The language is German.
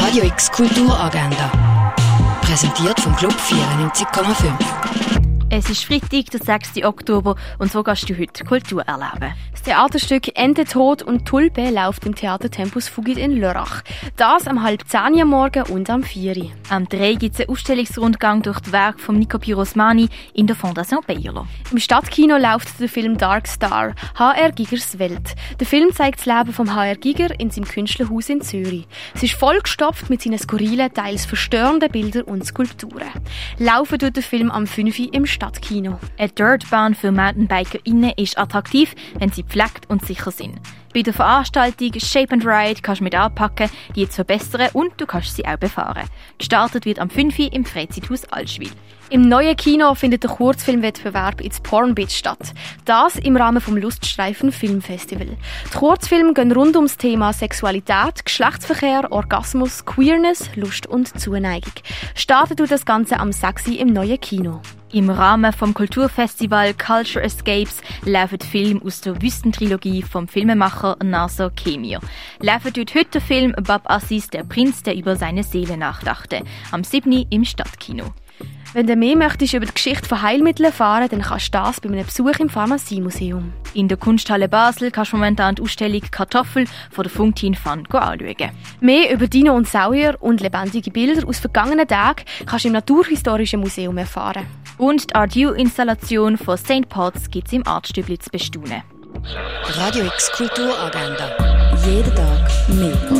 Radio X Kulturagenda. Präsentiert vom Club 94,5. Es ist Freitag, der 6. Oktober, und so kannst du heute Kultur erleben. Das Theaterstück Ende Tod und Tulpe läuft im Theater Tempus Fugit in Lörrach. Das am halb zehn am Morgen und am 4. Am 3 gibt es einen Ausstellungsrundgang durch das Werk von Nico Pirosmani in der Fondation Bayerlo. Im Stadtkino läuft der Film Dark Star, H.R. Gigers Welt. Der Film zeigt das Leben von H.R. Giger in seinem Künstlerhaus in Zürich. Es ist vollgestopft mit seinen skurrilen, teils verstörenden Bildern und Skulpturen. Laufen tut der Film am 5. im Stadtkino. Eine Dirtbahn für MountainbikerInnen ist attraktiv, wenn sie pflegt und sicher sind. Bei der Veranstaltung Shape and Ride kannst du mit anpacken, die zu verbessern und du kannst sie auch befahren. Gestartet wird am 5. im Freizeithaus Altschwil. Im neuen Kino findet der Kurzfilmwettbewerb ins Pornbit statt. Das im Rahmen vom Luststreifen Filmfestival. Die Kurzfilme gehen rund ums Thema Sexualität, Geschlechtsverkehr, Orgasmus, Queerness, Lust und Zuneigung. Startet das Ganze am 6. im neuen Kino. Im Rahmen vom Kulturfestival Culture Escapes laufen Film aus der Wüstentrilogie vom Filmemacher Nasser Kemir. Läuft dort heute der Film Bab Assis, der Prinz, der über seine Seele nachdachte. Am 7. im Stadtkino. Wenn du mehr möchtest über die Geschichte von Heilmitteln erfahren, dann kannst du das bei einem Besuch im Pharmaziemuseum. In der Kunsthalle Basel kannst du momentan die Ausstellung Kartoffel von der Funktin Fan anschauen. Mehr über Dino und Sauer und lebendige Bilder aus vergangenen Tagen kannst du im Naturhistorischen Museum erfahren. Und die Art installation von St. Paul's gibt es im Artstübli zu bestaunen. Radio X Kulturagenda. Jeden Tag mehr.